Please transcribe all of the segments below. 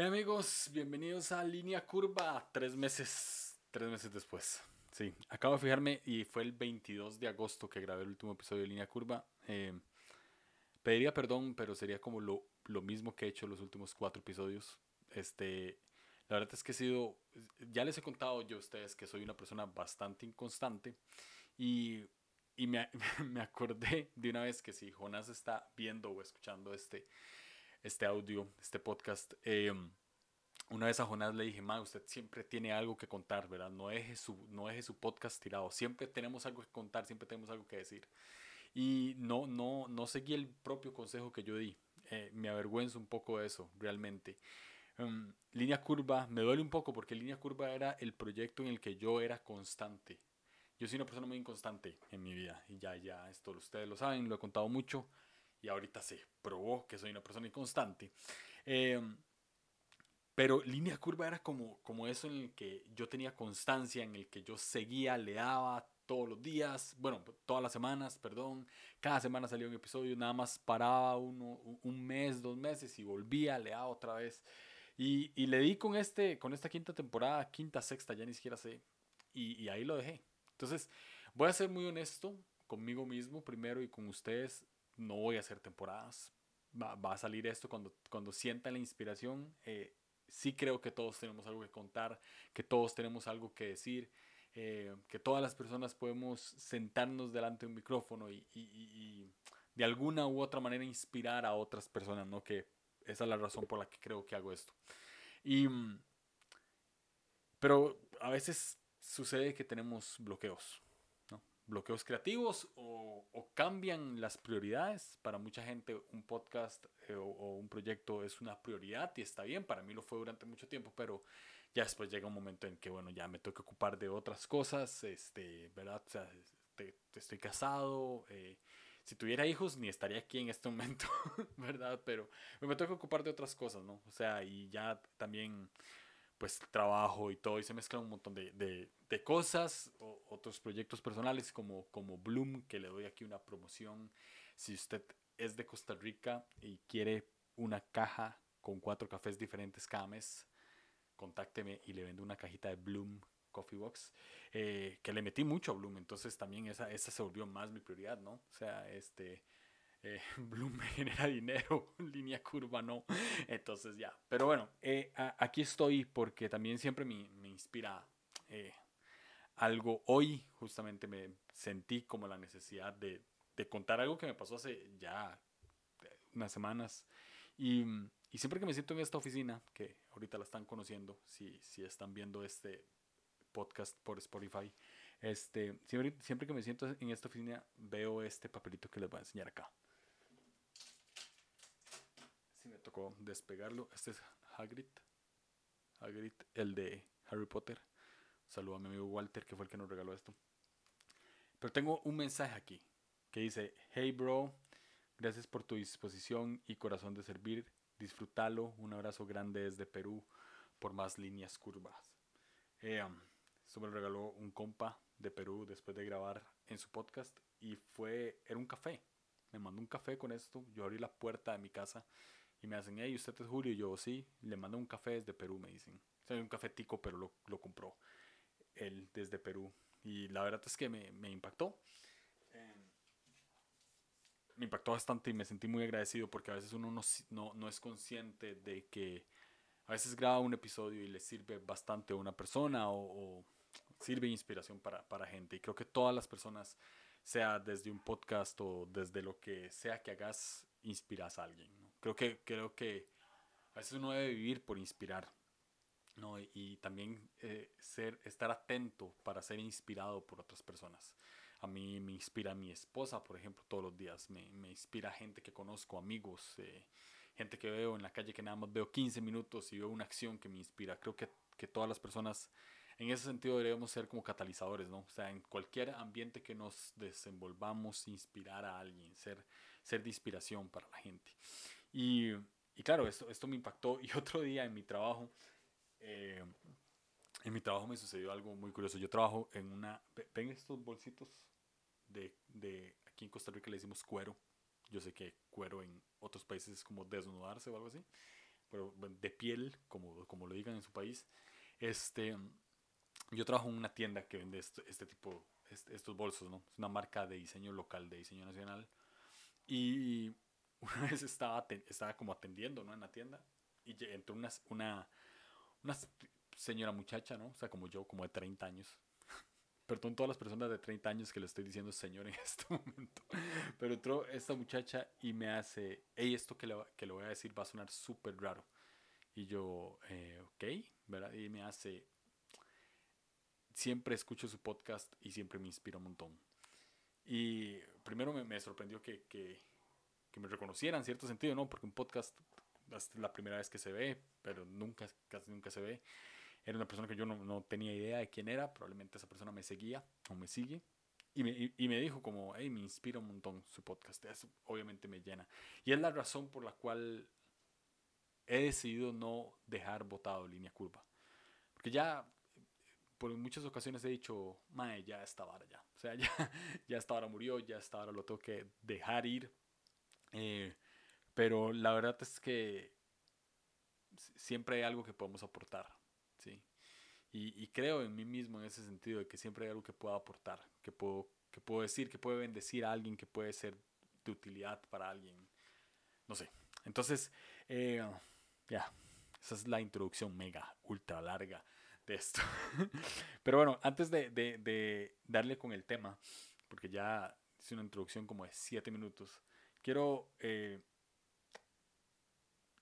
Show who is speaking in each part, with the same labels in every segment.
Speaker 1: Hey amigos, bienvenidos a Línea Curva, tres meses, tres meses después. Sí, acabo de fijarme y fue el 22 de agosto que grabé el último episodio de Línea Curva. Eh, pediría perdón, pero sería como lo, lo mismo que he hecho los últimos cuatro episodios. Este, la verdad es que he sido, ya les he contado yo a ustedes que soy una persona bastante inconstante y, y me, me acordé de una vez que si Jonas está viendo o escuchando este este audio, este podcast. Eh, una vez a Jonás le dije, ma, usted siempre tiene algo que contar, ¿verdad? No deje, su, no deje su podcast tirado. Siempre tenemos algo que contar, siempre tenemos algo que decir. Y no, no, no seguí el propio consejo que yo di. Eh, me avergüenzo un poco de eso, realmente. Um, línea curva, me duele un poco porque línea curva era el proyecto en el que yo era constante. Yo soy una persona muy inconstante en mi vida y ya, ya, esto ustedes lo saben, lo he contado mucho y ahorita se probó que soy una persona inconstante. Em, pero línea curva era como, como eso en el que yo tenía constancia, en el que yo seguía, le daba todos los días, bueno, todas las semanas, perdón, cada semana salía un episodio, nada más paraba uno, un mes, dos meses y volvía, le daba otra vez. Y, y, le di con, este, con esta quinta temporada, quinta, sexta, ya ni siquiera sé, y, y ahí lo dejé. Entonces, voy a ser muy honesto conmigo mismo primero y con ustedes no voy a hacer temporadas. Va, va a salir esto cuando, cuando sientan la inspiración. Eh, sí creo que todos tenemos algo que contar, que todos tenemos algo que decir, eh, que todas las personas podemos sentarnos delante de un micrófono y, y, y, de alguna u otra manera inspirar a otras personas, ¿no? Que esa es la razón por la que creo que hago esto. Y, pero a veces sucede que tenemos bloqueos bloqueos creativos o, cambian las prioridades. Para mucha gente un podcast eh, o, un proyecto es una prioridad y está bien, para mí lo fue durante mucho tiempo, pero ya después llega un momento en que, bueno, ya me tengo que ocupar de otras cosas, este, ¿verdad? O sea, estoy casado, eh, si tuviera hijos ni estaría aquí en este momento, ¿verdad? Pero me tengo que ocupar de otras cosas, ¿no? O sea, y ya también pues trabajo y todo y se mezclan un montón de, de, de cosas, o, otros proyectos personales como, como Bloom, que le doy aquí una promoción. Si usted es de Costa Rica y quiere una caja con cuatro cafés diferentes cada mes, contácteme y le vendo una cajita de Bloom Coffee Box, eh, que le metí mucho a Bloom, entonces también esa, esa se volvió más mi prioridad, ¿no? O sea, este, eh, Bloom me genera dinero, línea curva no. Entonces ya. Pero bueno, eh, aquí estoy porque también siempre me, inspira eh, algo. Hoy justamente me sentí como la necesidad de, contar algo que me pasó hace ya unas semanas. Y, y, siempre que me siento en esta oficina, que ahorita la están conociendo, si, si están viendo este podcast por Spotify, este, siempre, siempre que me siento en esta oficina veo este papelito que les voy a enseñar acá me tocó despegarlo. Este es Hagrid. Hagrid, el de Harry Potter. Saludo a mi amigo Walter, que fue el que nos regaló esto. Pero tengo un mensaje aquí que dice: Hey, bro, gracias por tu disposición y corazón de servir. Disfrútalo. Un abrazo grande desde Perú por más líneas curvas. Eh, um, esto me lo regaló un compa de Perú después de grabar en su podcast y fue, era un café. Me mandó un café con esto. Yo abrí la puerta de mi casa y me hacen, hey, ¿usted es Julio? Y yo, sí. Le mando un café desde Perú, me dicen. O sea, un café tico, pero lo, lo compró él desde Perú. Y la verdad es que me, me impactó. Eh, me impactó bastante y me sentí muy agradecido porque a veces uno no, no, no, es consciente de que a veces graba un episodio y le sirve bastante a una persona o, o sirve inspiración para, para gente. Y creo que todas las personas, sea desde un podcast o desde lo que sea que hagas, inspiras a alguien. ¿no? Creo que, creo que a veces uno debe vivir por inspirar. ¿no? Y, también eh, ser, estar atento para ser inspirado por otras personas. A mí me inspira mi esposa, por ejemplo, todos los días. Me, me inspira gente que conozco, amigos, eh, gente que veo en la calle que nada más veo 15 minutos y veo una acción que me inspira. Creo que, que todas las personas en ese sentido debemos ser como catalizadores, ¿no? O sea, en cualquier ambiente que nos desenvolvamos, inspirar a alguien, ser, ser de inspiración para la gente. Y, y claro, esto, esto me impactó. Y otro día en mi trabajo, eh, en mi trabajo me sucedió algo muy curioso. Yo trabajo en una... ¿Ven estos bolsitos de, de aquí en Costa Rica le decimos cuero? Yo sé que cuero en otros países es como desnudarse o algo así. pero de piel, como, como lo digan en su país. Este, yo trabajo en una tienda que vende este, este tipo, este, estos bolsos, ¿no? Es una marca de diseño local, de diseño nacional. Y una vez estaba, estaba como atendiendo, ¿no? En la tienda y entró una, una, una señora muchacha, ¿no? O sea, como yo, como de 30 años. Perdón todas las personas de 30 años que le estoy diciendo señor en este momento. Pero entró esta muchacha y me hace, hey, esto que le, que le voy a decir va a sonar súper raro. Y yo, eh, ok, ¿verdad? Y me hace, siempre escucho su podcast y siempre me inspira un montón. Y primero me, me sorprendió que, que, que, me reconociera en cierto sentido, ¿no? Porque un podcast es la primera vez que se ve, pero nunca, casi nunca se ve. Era una persona que yo no, no tenía idea de quién era, probablemente esa persona me seguía o me sigue. Y me, y me, dijo como, hey, me inspira un montón su podcast. Eso obviamente me llena. Y es la razón por la cual he decidido no dejar votado línea curva. Porque ya por muchas ocasiones he dicho, mae, ya esta vara ya. O sea, ya, ya esta vara murió, ya esta vara lo tengo que dejar ir. Eh, pero la verdad es que siempre hay algo que podemos aportar, ¿sí? Y, creo en mí mismo en ese sentido, de que siempre hay algo que puedo aportar, que puedo, que puedo decir, que puede bendecir a alguien, que puede ser de utilidad para alguien. No sé. Entonces, eh, ya, esa es la introducción mega, ultra larga de esto. Pero bueno, antes de, de, de, darle con el tema, porque ya hice una introducción como de 7 minutos, quiero eh,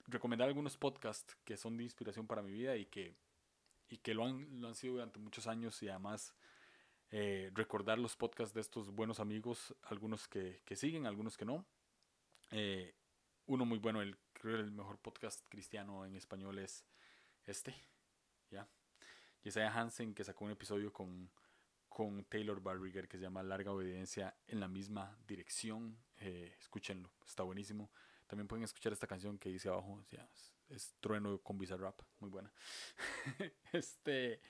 Speaker 1: recomendar algunos podcasts que son de inspiración para mi vida y que, y que lo, han, lo han sido durante muchos años y además eh, recordar los podcasts de estos buenos amigos, algunos que, que siguen, algunos que no. Eh, uno muy bueno, el, creo el mejor podcast cristiano en español es este, ¿ya? Isaiah Hansen que sacó un episodio con, con Taylor Barriger que se llama Larga Obediencia en la misma dirección. Eh, escúchenlo, está buenísimo. También pueden escuchar esta canción que dice abajo, es, Trueno con Bizarrap, muy buena. este,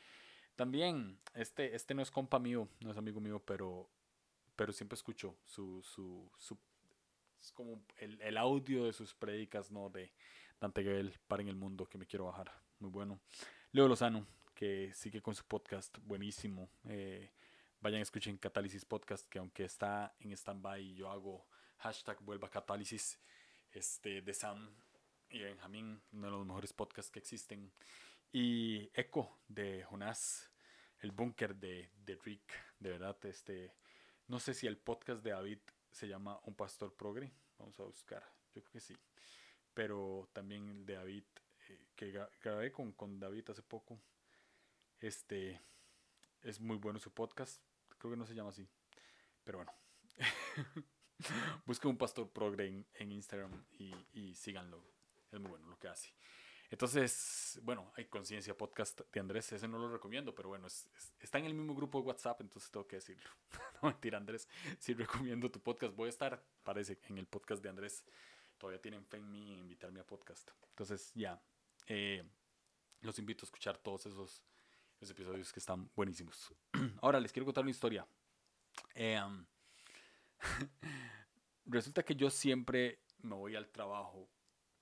Speaker 1: también, este, este no es compa mío, no es amigo mío, pero, pero siempre escucho su, su, su es como el, el, audio de sus prédicas, ¿no? De Dante Gebel, Para en el Mundo, que me quiero bajar, muy bueno. Leo Lozano, que sigue con su podcast buenísimo. Eh, vayan, escuchen Catálisis Podcast, que aunque está en stand-by, yo hago hashtag vuelva Catálisis este, de Sam y Benjamín, uno de los mejores podcasts que existen. Y Echo de Jonás, el búnker de, de Rick, de verdad, este, no sé si el podcast de David se llama Un Pastor Progre, vamos a buscar, yo creo que sí, pero también el de David, eh, que grabé con, con David hace poco, este, es muy bueno su podcast, creo que no se llama así, pero bueno. Busquen un pastor progre en, Instagram y, y, síganlo. Es muy bueno lo que hace. Entonces, bueno, hay Conciencia Podcast de Andrés. Ese no lo recomiendo, pero bueno, está en el mismo grupo de WhatsApp, entonces tengo que decirlo. no mentira, Andrés. Sí recomiendo tu podcast. Voy a estar, parece, en el podcast de Andrés. Todavía tienen fe en mí invitarme a podcast. Entonces, ya. Eh, los invito a escuchar todos esos, esos, episodios que están buenísimos. Ahora les quiero contar una historia. Eh, Resulta que yo siempre me voy al trabajo.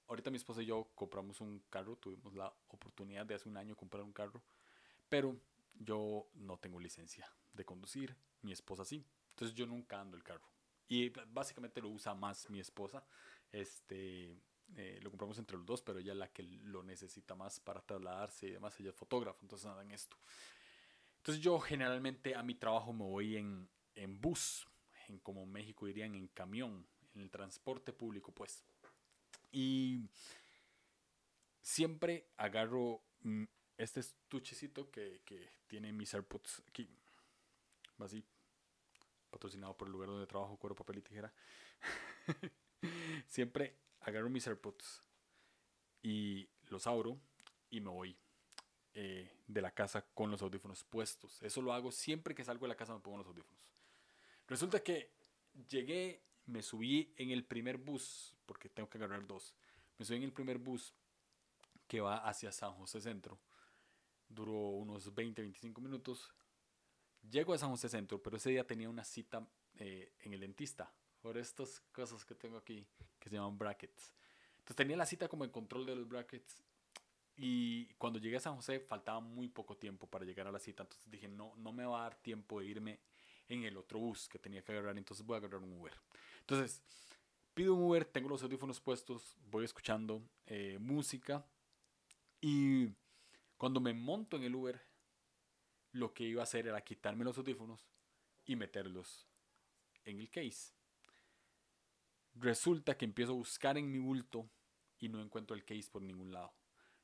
Speaker 1: Ahorita mi esposa y yo compramos un carro, tuvimos la oportunidad de hace un año comprar un carro, pero yo no tengo licencia de conducir, mi esposa sí. Entonces yo nunca ando el carro. Y básicamente lo usa más mi esposa. Este, eh, lo compramos entre los dos, pero ella es la que lo necesita más para trasladarse y demás. Ella es fotógrafa, entonces nada en esto. Entonces yo generalmente a mi trabajo me voy en, en bus en como México dirían, en camión, en el transporte público, pues. Y siempre agarro mm, este estuchecito que, que tiene mis AirPods aquí, así, patrocinado por el lugar donde trabajo, cuero, papel y tijera. siempre agarro mis AirPods y los abro y me voy eh, de la casa con los audífonos puestos. Eso lo hago siempre que salgo de la casa me pongo los audífonos. Resulta que llegué, me subí en el primer bus, porque tengo que agarrar dos. Me subí en el primer bus que va hacia San José Centro. Duró unos 20, 25 minutos. Llego a San José Centro, pero ese día tenía una cita eh, en el dentista por estas cosas que tengo aquí que se llaman brackets. Entonces tenía la cita como en control de los brackets. Y cuando llegué a San José faltaba muy poco tiempo para llegar a la cita. Entonces dije, no, no me va a dar tiempo de irme en el otro bus que tenía que agarrar. Entonces voy a agarrar un Uber. Entonces pido un Uber, tengo los audífonos puestos, voy escuchando eh, música. Y cuando me monto en el Uber, lo que iba a hacer era quitarme los audífonos y meterlos en el case. Resulta que empiezo a buscar en mi bulto y no encuentro el case por ningún lado.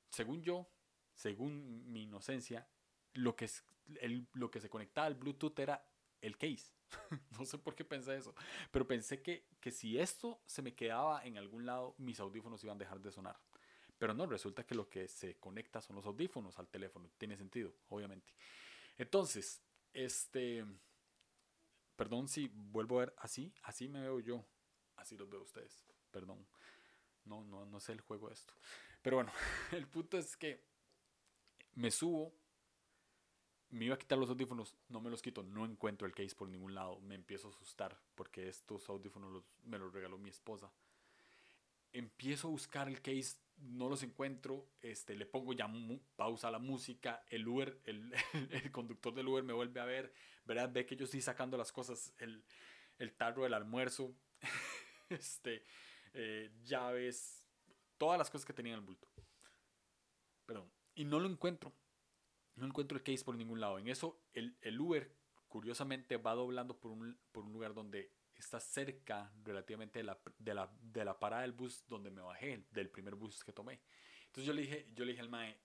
Speaker 1: Según yo, según mi inocencia, lo que, lo que se conectaba al Bluetooth era el case. no sé por qué pensé eso, pero pensé que, que si esto se me quedaba en algún lado, mis audífonos iban a dejar de sonar. Pero no, resulta que lo que se conecta son los audífonos al teléfono. Tiene sentido, obviamente. Entonces, este, perdón si vuelvo a ver así, así me veo yo, así los veo ustedes, perdón. No, no, no sé el juego de esto. Pero bueno, el punto es que me subo, me iba a quitar los audífonos, no me los quito, no encuentro el case por ningún lado, me empiezo a asustar porque estos audífonos me los regaló mi esposa. Empiezo a buscar el case no los encuentro, este, le pongo ya pausa a la música, el Uber, el, el, conductor del Uber me vuelve a ver, ¿verdad? Ve que yo estoy sacando las cosas, el, el tarro del almuerzo, este, eh, llaves, todas las cosas que tenía en el bulto. Perdón, y no lo encuentro, no encuentro el case por ningún lado. En eso, el, el Uber, curiosamente, va doblando por un, por un lugar donde está cerca relativamente de la, de la, de la parada del bus donde me bajé, del primer bus que tomé. Entonces yo le dije, yo le dije al mae,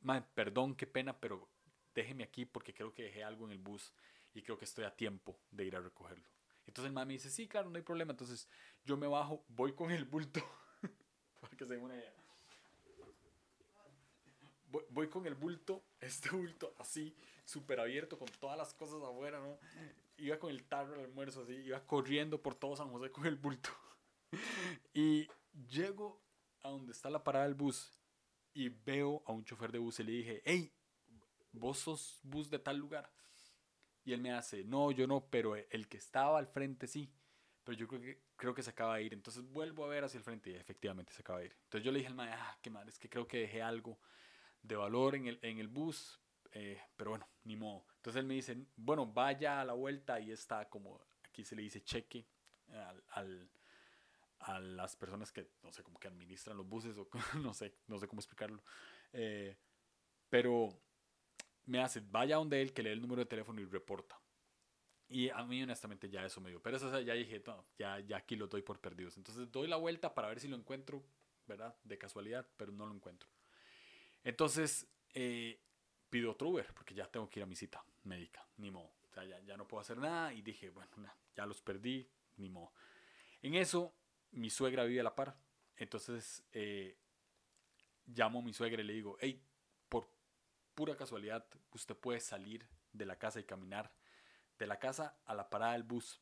Speaker 1: mae, perdón, qué pena, pero déjeme aquí porque creo que dejé algo en el bus y creo que estoy a tiempo de ir a recogerlo. Entonces el mae me dice, sí, claro, no hay problema. Entonces yo me bajo, voy con el bulto, para que se den una idea. Voy, con el bulto, este bulto así, súper abierto, con todas las cosas afuera, ¿no? iba con el tarro al almuerzo, así, iba corriendo por todo San José con el bulto. y llego a donde está la parada del bus y veo a un chofer de bus y le dije, hey, vos sos bus de tal lugar. Y él me hace, no, yo no, pero el que estaba al frente sí. Pero yo creo que, creo que se acaba de ir. Entonces vuelvo a ver hacia el frente y efectivamente se acaba de ir. Entonces yo le dije al mae, ah, qué mal, es que creo que dejé algo de valor en el, en el bus. Eh, pero bueno, ni modo. Entonces él me dice, bueno, vaya a la vuelta y está como, aquí se le dice cheque al, al, a las personas que, no sé, como que administran los buses o no sé, no sé cómo explicarlo. Eh, pero me hace, vaya donde él, que lee el número de teléfono y reporta. Y a mí honestamente ya eso me dio. Pero eso ya dije, no, ya, ya aquí lo doy por perdidos. Entonces doy la vuelta para ver si lo encuentro, ¿verdad? De casualidad, pero no lo encuentro. Entonces, eh, pido otro Uber porque ya tengo que ir a mi cita médica, ni modo. O sea, ya, ya no puedo hacer nada y dije, bueno, ya los perdí, ni modo. En eso, mi suegra vive a la par. Entonces, eh, llamo a mi suegra y le digo, hey, por pura casualidad, usted puede salir de la casa y caminar de la casa a la parada del bus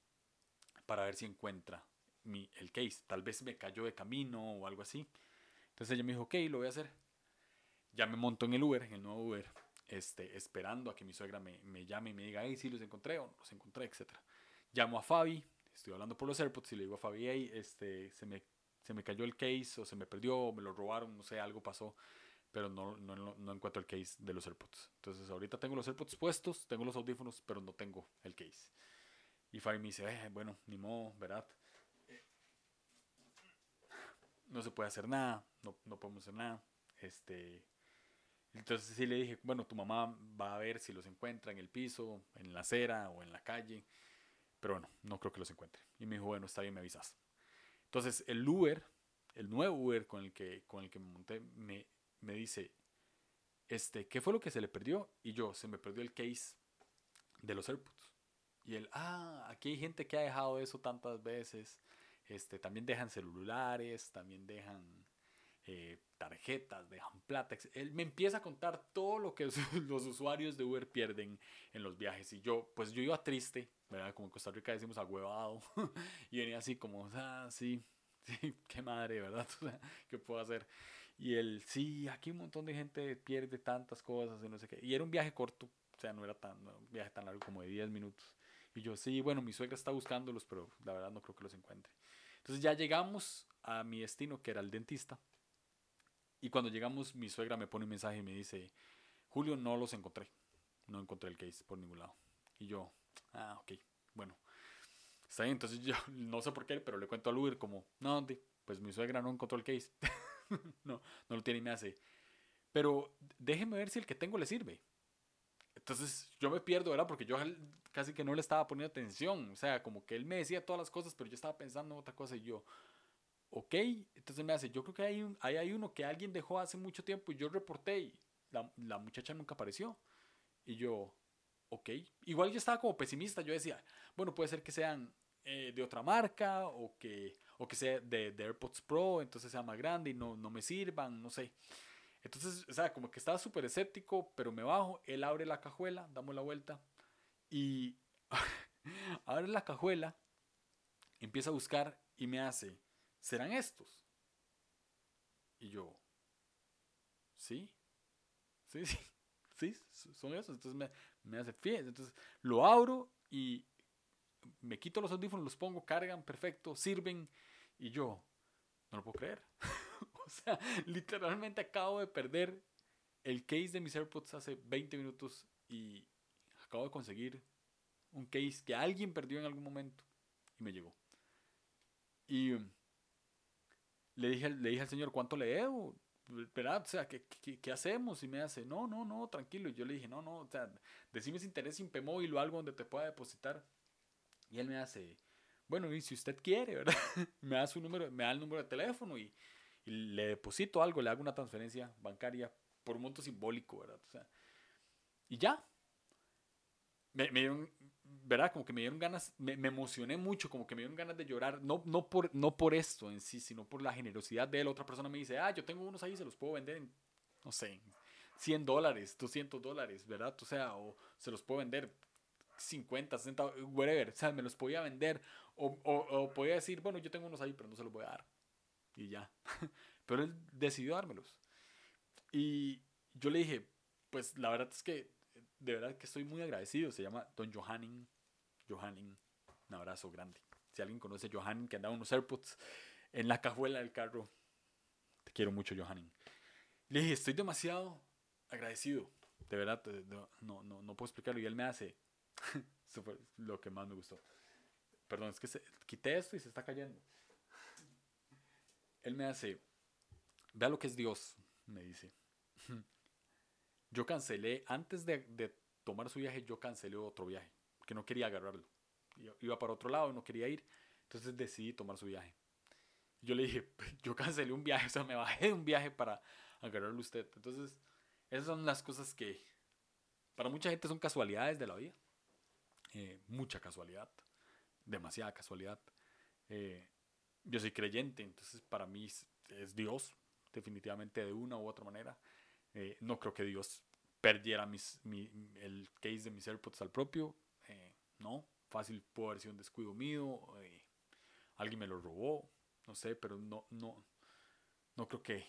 Speaker 1: para ver si encuentra mi, el case. Tal vez me cayó de camino o algo así. Entonces ella me dijo, ok, lo voy a hacer. Ya me monto en el Uber, en el nuevo Uber este, esperando a que mi suegra me, me llame y me diga, hey, sí, los encontré o no los encontré, etc. Llamo a Fabi, estoy hablando por los AirPods y le digo a Fabi, hey, este, se, me, se me cayó el case o se me perdió o me lo robaron, no sé, algo pasó, pero no, no, no, encuentro el case de los AirPods. Entonces ahorita tengo los AirPods puestos, tengo los audífonos, pero no tengo el case. Y Fabi me dice, eh, bueno, ni modo, ¿verdad? No se puede hacer nada, no, no podemos hacer nada. Este, entonces sí le dije, bueno, tu mamá va a ver si los encuentra en el piso, en la acera o en la calle. Pero bueno, no creo que los encuentre. Y me dijo, bueno, está bien, me avisas. Entonces el Uber, el nuevo Uber con el que, con el que me monté, me, me dice, este, ¿qué fue lo que se le perdió? Y yo, se me perdió el case de los AirPods. Y él, ah, aquí hay gente que ha dejado eso tantas veces. Este, también dejan celulares, también dejan eh, tarjetas, dejan plata. Él me empieza a contar todo lo que los usuarios de Uber pierden en los viajes. Y yo, pues yo iba triste, ¿verdad? Como en Costa Rica decimos agüevado. y venía así como, ah, sí, sí, qué madre, ¿verdad? ¿Qué puedo hacer? Y él, sí, aquí un montón de gente pierde tantas cosas y no sé qué. Y era un viaje corto, o sea, no era tan, un viaje tan largo como de 10 minutos. Y yo, sí, bueno, mi suegra está buscándolos, pero la verdad no creo que los encuentre. Entonces ya llegamos a mi destino, que era el dentista. Y cuando llegamos, mi suegra me pone un mensaje y me dice, Julio, no los encontré. No encontré el case por ningún lado. Y yo, ah, ok, bueno. Está bien, entonces yo no sé por qué, pero le cuento a Uber como, no, pues mi suegra no encontró el case. no, no lo tiene y me hace. Pero déjeme ver si el que tengo le sirve. Entonces yo me pierdo, ¿verdad? Porque yo casi que no le estaba poniendo atención. O sea, como que él me decía todas las cosas, pero yo estaba pensando en otra cosa y yo, ok. Entonces me hace, yo creo que hay, un, hay, uno que alguien dejó hace mucho tiempo y yo reporté y la, la muchacha nunca apareció. Y yo, ok. Igual yo estaba como pesimista. Yo decía, bueno, puede ser que sean eh, de otra marca o que, o que sea de, de, AirPods Pro, entonces sea más grande y no, no me sirvan, no sé. Entonces, o sea, como que estaba súper escéptico, pero me bajo, él abre la cajuela, damos la vuelta y abre la cajuela, empieza a buscar y me hace, ¿serán estos? Y yo, ¿sí? Sí, sí, sí, son esos. Entonces me, me hace, fíjense, entonces lo abro y me quito los audífonos, los pongo, cargan, perfecto, sirven y yo, no lo puedo creer. o sea, literalmente acabo de perder el case de mis AirPods hace 20 minutos y acabo de conseguir un case que alguien perdió en algún momento y me llegó. Y um, le dije, le dije al señor, ¿cuánto le debo? ¿Verdad? O sea, ¿qué, ¿qué, hacemos? Y me hace, no, no, no, tranquilo. Y yo le dije, no, no, o sea, decime si interés sin o algo donde te pueda depositar. Y él me hace, bueno, y si usted quiere, ¿verdad? me da su número, me da el número de teléfono y, le deposito algo, le hago una transferencia bancaria por un monto simbólico, ¿verdad? O sea, y ya. Me, me, dieron, ¿verdad? Como que me dieron ganas, me, me, emocioné mucho, como que me dieron ganas de llorar, no, no, por, no por esto en sí, sino por la generosidad de él. Otra persona me dice, ah, yo tengo unos ahí, se los puedo vender en, no sé, 100 dólares, 200 dólares, ¿verdad? O sea, o se los puedo vender 50, 60, whatever. O sea, me los podía vender. O, o, o, podía decir, bueno, yo tengo unos ahí, pero no se los voy a dar. Y ya. pero él decidió dármelos. Y yo le dije, pues la verdad es que, de verdad que estoy muy agradecido. Se llama Don Johanning. Johanning, un abrazo grande. Si alguien conoce a que andaba unos AirPods en la cajuela del carro. Te quiero mucho, Johanning. Le dije, estoy demasiado agradecido. De verdad, no, no, no puedo explicarlo. Y él me hace, Eso lo que más me gustó. Perdón, es que se, quité esto y se está cayendo. Él me hace, vea lo que es Dios, me dice. Yo cancelé, antes de, de tomar su viaje, yo cancelé otro viaje, que no quería agarrarlo. Iba para otro lado, no quería ir, entonces decidí tomar su viaje. Yo le dije, yo cancelé un viaje, o sea, me bajé de un viaje para agarrarlo usted. Entonces, esas son las cosas que para mucha gente son casualidades de la vida. Eh, mucha casualidad, demasiada casualidad. Eh, yo soy creyente, entonces para mí es, Dios, definitivamente de una u otra manera. Eh, no creo que Dios perdiera mis, el case de mis AirPods al propio. no, fácil puede haber sido un descuido mío. alguien me lo robó, no sé, pero no, no, no creo que,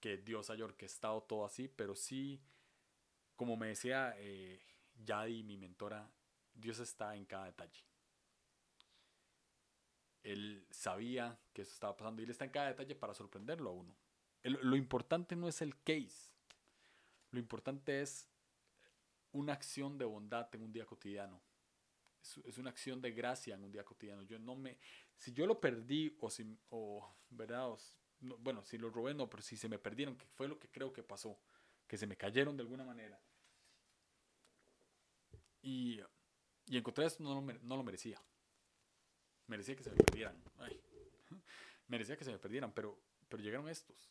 Speaker 1: que Dios haya orquestado todo así, pero sí, como me decía Yadi, mi mentora, Dios está en cada detalle. Él sabía que eso estaba pasando y Él está en cada detalle para sorprenderlo a uno. Lo importante no es el case. Lo importante es una acción de bondad en un día cotidiano. Es, una acción de gracia en un día cotidiano. Yo no me, si yo lo perdí o si, o, ¿verdad? bueno, si lo robé no, pero si se me perdieron, que fue lo que creo que pasó, que se me cayeron de alguna manera. Y y encontré esto, no lo, no lo merecía. Merecía que se me perdieran. Merecía que se me perdieran, pero, pero llegaron estos.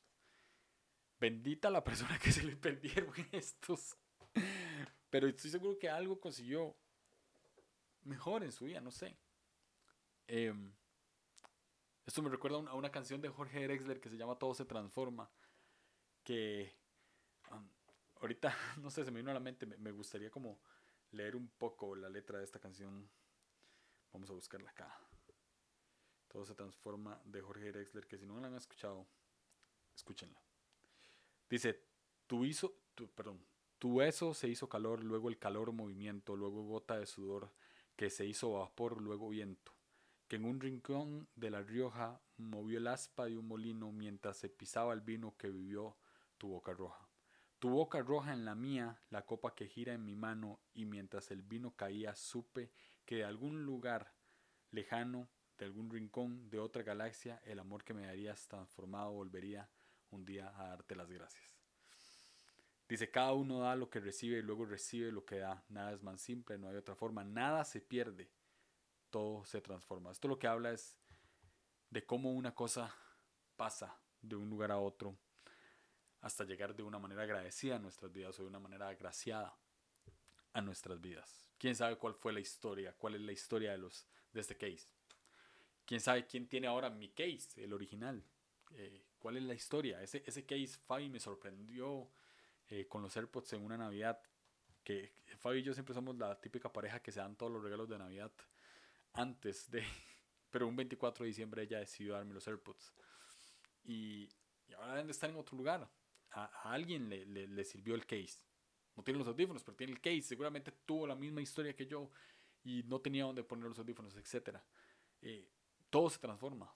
Speaker 1: Bendita la persona que se le perdieron estos. Pero estoy seguro que algo consiguió mejor en su vida, no sé. Em, esto me recuerda a una canción de Jorge Drexler que se llama Todo se transforma. Que ahorita, no sé, se me vino a la mente, me gustaría como leer un poco la letra de esta canción. Vamos a buscarla acá. Todo se transforma de Jorge Drexler, que si no la han escuchado, escúchenla. Dice, tu hizo, tu, perdón, tu eso se hizo calor, luego el calor movimiento, luego gota de sudor, que se hizo vapor, luego viento. que en un rincón de La Rioja movió el aspa de un molino mientras se pisaba el vino que vivió tu boca roja. Tu boca roja en la mía, la copa que gira en mi mano, y mientras el vino caía supe que de algún lugar lejano, de algún rincón de otra galaxia, el amor que me darías transformado volvería un día a darte las gracias. Dice, cada uno da lo que recibe y luego recibe lo que da. Nada es más simple, no hay otra forma. Nada se pierde, todo se transforma. Esto lo que habla es de cómo una cosa pasa de un lugar a otro hasta llegar de una manera agradecida a nuestras vidas o de una manera agraciada a nuestras vidas. ¿Quién sabe cuál fue la historia? ¿Cuál es la historia de, los, de este case? ¿Quién sabe quién tiene ahora mi case, el original? Eh, ¿Cuál es la historia? Ese, ese case, Fabi me sorprendió eh, con los AirPods en una Navidad. Que Fabi y yo siempre somos la típica pareja que se dan todos los regalos de Navidad antes de. Pero un 24 de diciembre ella decidió darme los AirPods. Y, y ahora deben de estar en otro lugar. A, alguien le, le, sirvió el case. No tiene los audífonos, pero tiene el case. Seguramente tuvo la misma historia que yo y no tenía dónde poner los audífonos, etc. Eh, todo se transforma.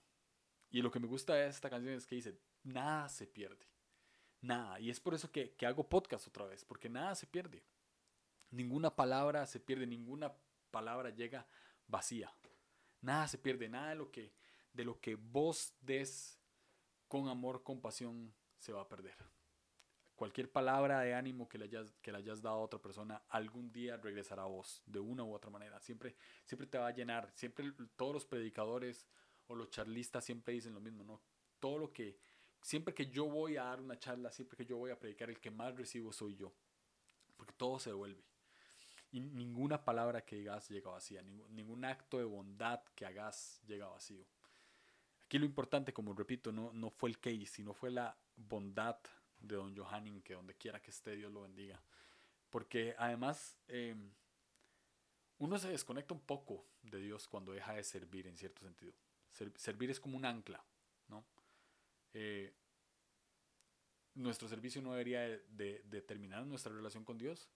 Speaker 1: Y lo que me gusta de esta canción es que dice, nada se pierde. Nada. Y es por eso que, que hago podcast otra vez, porque nada se pierde. Ninguna palabra se pierde, ninguna palabra llega vacía. Nada se pierde, nada de lo que, de lo que vos des con amor, compasión, se va a perder. Cualquier palabra de ánimo que le hayas, que le hayas dado a otra persona, algún día regresará a vos, de una u otra manera. Siempre, siempre te va a llenar. Siempre todos los predicadores o los charlistas siempre dicen lo mismo, ¿no? Todo lo que, siempre que yo voy a dar una charla, siempre que yo voy a predicar, el que más recibo soy yo. Porque todo se devuelve. Y ninguna palabra que digas llega vacía, ningún, ningún acto de bondad que hagas llega vacío. Aquí lo importante, como repito, no, no fue el case, sino fue la bondad de don Johanning, que donde quiera que esté, Dios lo bendiga. Porque además em, uno se desconecta un poco de Dios cuando deja de servir en cierto sentido. Servir es como un ancla, ¿no? Eh, nuestro servicio no debería de, determinar nuestra relación con Dios.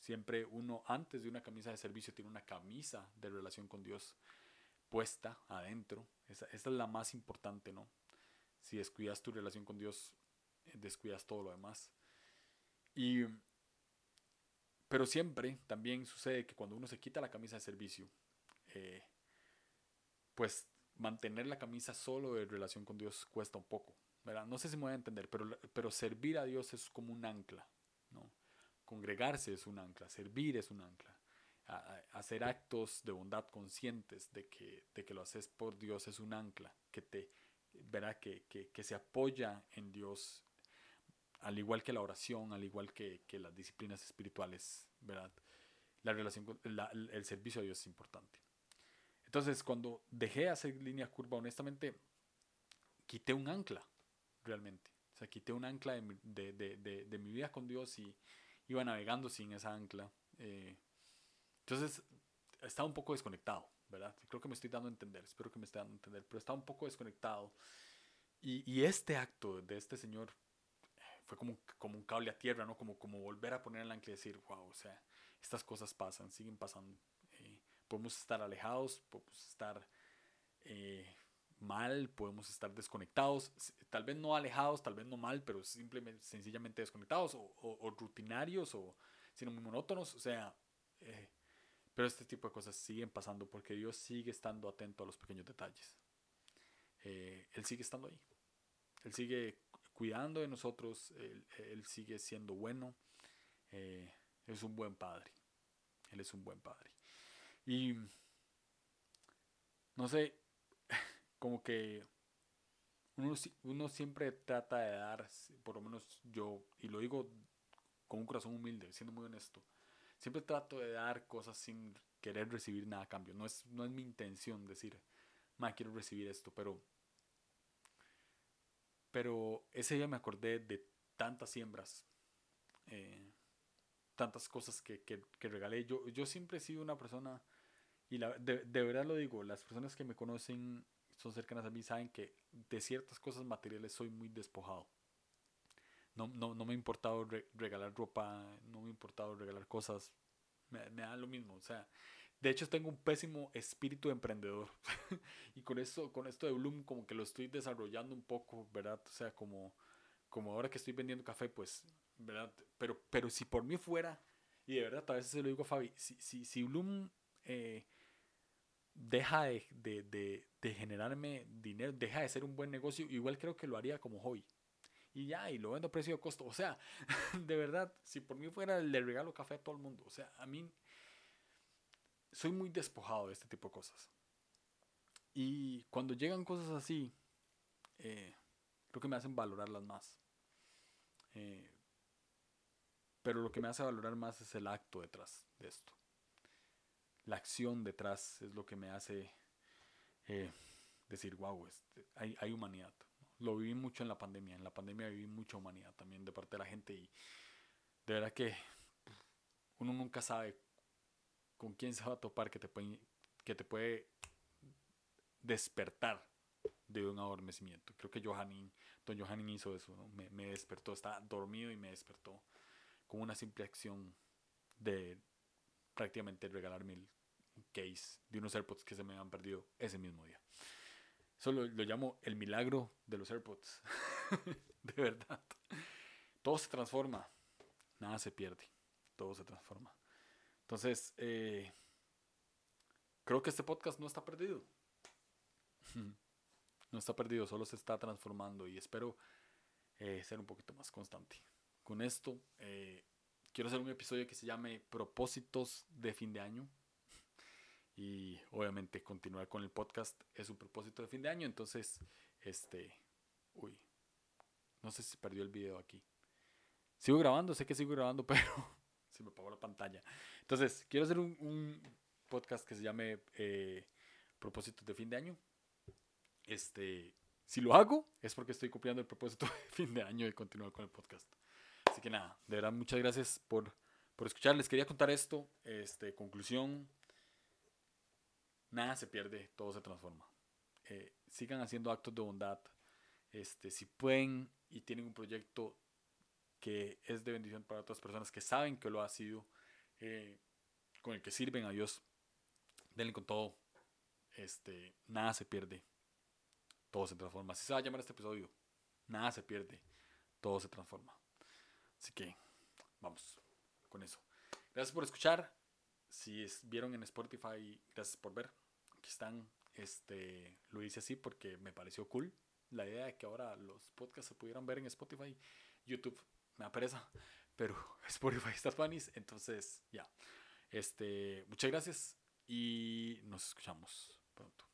Speaker 1: Siempre uno antes de una camisa de servicio tiene una camisa de relación con Dios puesta adentro. Esa, es la más importante, ¿no? Si descuidas tu relación con Dios, descuidas todo lo demás. Y, pero siempre también sucede que cuando uno se quita la camisa de servicio, eh, pues mantener la camisa solo de relación con Dios cuesta un poco. ¿verdad? No sé si me voy a entender, pero, pero servir a Dios es como un ancla. ¿no? Congregarse es un ancla, servir es un ancla. hacer actos de bondad conscientes de que, de que lo haces por Dios es un ancla que te verá que, que, que, se apoya en Dios al igual que la oración, al igual que, las disciplinas espirituales, ¿verdad? La relación con, el servicio a Dios es importante. Entonces, cuando dejé de hacer línea curva, honestamente, quité un ancla, realmente. O sea, quité un ancla de, mi vida con Dios y iba navegando sin esa ancla. Eh, entonces, estaba un poco desconectado, ¿verdad? Creo que me estoy dando a entender, espero que me esté dando a entender, pero estaba un poco desconectado. Y, y este acto de este señor fue como, como un cable a tierra, ¿no? Como, como volver a poner el ancla y decir, wow, o sea, estas cosas pasan, siguen pasando. Eh, podemos estar alejados, podemos estar eh, mal, podemos estar desconectados, tal vez no alejados, tal vez no mal, pero simplemente, sencillamente desconectados o, rutinarios o sino muy monótonos, o sea, eh, pero este tipo de cosas siguen pasando porque Dios sigue estando atento a los pequeños detalles. él sigue estando ahí. Él sigue cuidando de nosotros, Él, sigue siendo bueno, eh, es un buen padre, Él es un buen padre. Y no sé, como que uno, uno siempre trata de dar, por lo menos yo, y lo digo con un corazón humilde, siendo muy honesto, siempre trato de dar cosas sin querer recibir nada a cambio. No es, no es mi intención decir, ma, quiero recibir esto, pero pero ese día me acordé de tantas siembras, eh, tantas cosas que, que, regalé. Yo, yo siempre he sido una persona, y la, de, de, verdad lo digo, las personas que me conocen, son cercanas a mí, saben que de ciertas cosas materiales soy muy despojado. No, no, no me ha importado regalar ropa, no me ha importado regalar cosas, me, me, da lo mismo. O sea, De hecho, tengo un pésimo espíritu emprendedor. y con esto, con esto de Bloom, como que lo estoy desarrollando un poco, ¿verdad? O sea, como, como ahora que estoy vendiendo café, pues, ¿verdad? Pero, pero si por mí fuera, y de verdad, a veces se lo digo a Fabi, si, si, si Bloom eh, deja de, de, de, generarme dinero, deja de ser un buen negocio, igual creo que lo haría como hobby. Y ya, y lo vendo a precio de costo. O sea, de verdad, si por mí fuera, le regalo café a todo el mundo. O sea, a mí soy muy despojado de este tipo de cosas. Y cuando llegan cosas así, eh, creo que me hacen valorarlas más. Eh, pero lo que me hace valorar más es el acto detrás de esto. La acción detrás es lo que me hace eh, decir, wow, este, hay, hay, humanidad. Lo viví mucho en la pandemia. En la pandemia viví mucha humanidad también de parte de la gente y de verdad que uno nunca sabe con quién se va a topar que te puede, que te puede despertar de un adormecimiento. Creo que Johannin, don Johannin hizo eso, me, me, despertó, estaba dormido y me despertó con una simple acción de prácticamente regalarme el case de unos AirPods que se me habían perdido ese mismo día. Eso lo, llamo el milagro de los AirPods. de verdad. Todo se transforma, nada se pierde, todo se transforma. Entonces, eh, creo que este podcast no está perdido. No está perdido, solo se está transformando y espero eh, ser un poquito más constante. Con esto, eh, quiero hacer un episodio que se llame Propósitos de fin de año. Y obviamente continuar con el podcast es un propósito de fin de año. Entonces, este, uy, no sé si perdió el video aquí. Sigo grabando, sé que sigo grabando, pero se me apagó la pantalla. Entonces, quiero hacer un, podcast que se llame eh, Propósitos de fin de año. Este, si lo hago, es porque estoy cumpliendo el propósito de fin de año y continuar con el podcast. Así que nada, de verdad, muchas gracias por, por escuchar. Les quería contar esto. Este, conclusión, nada se pierde, todo se transforma. Eh, sigan haciendo actos de bondad. Este, si pueden y tienen un proyecto que es de bendición para otras personas que saben que lo ha sido, eh, con el que sirven a Dios. Denle con todo. Este, nada se pierde. Todo se transforma. Así se va a llamar este episodio. Nada se pierde. Todo se transforma. Así que vamos con eso. Gracias por escuchar. Si vieron en Spotify, gracias por ver. Aquí están. Este, lo hice así porque me pareció cool la idea de que ahora los podcasts se pudieran ver en Spotify, YouTube me da pereza, pero Spotify está Spanish, entonces ya. Este, muchas gracias y nos escuchamos pronto.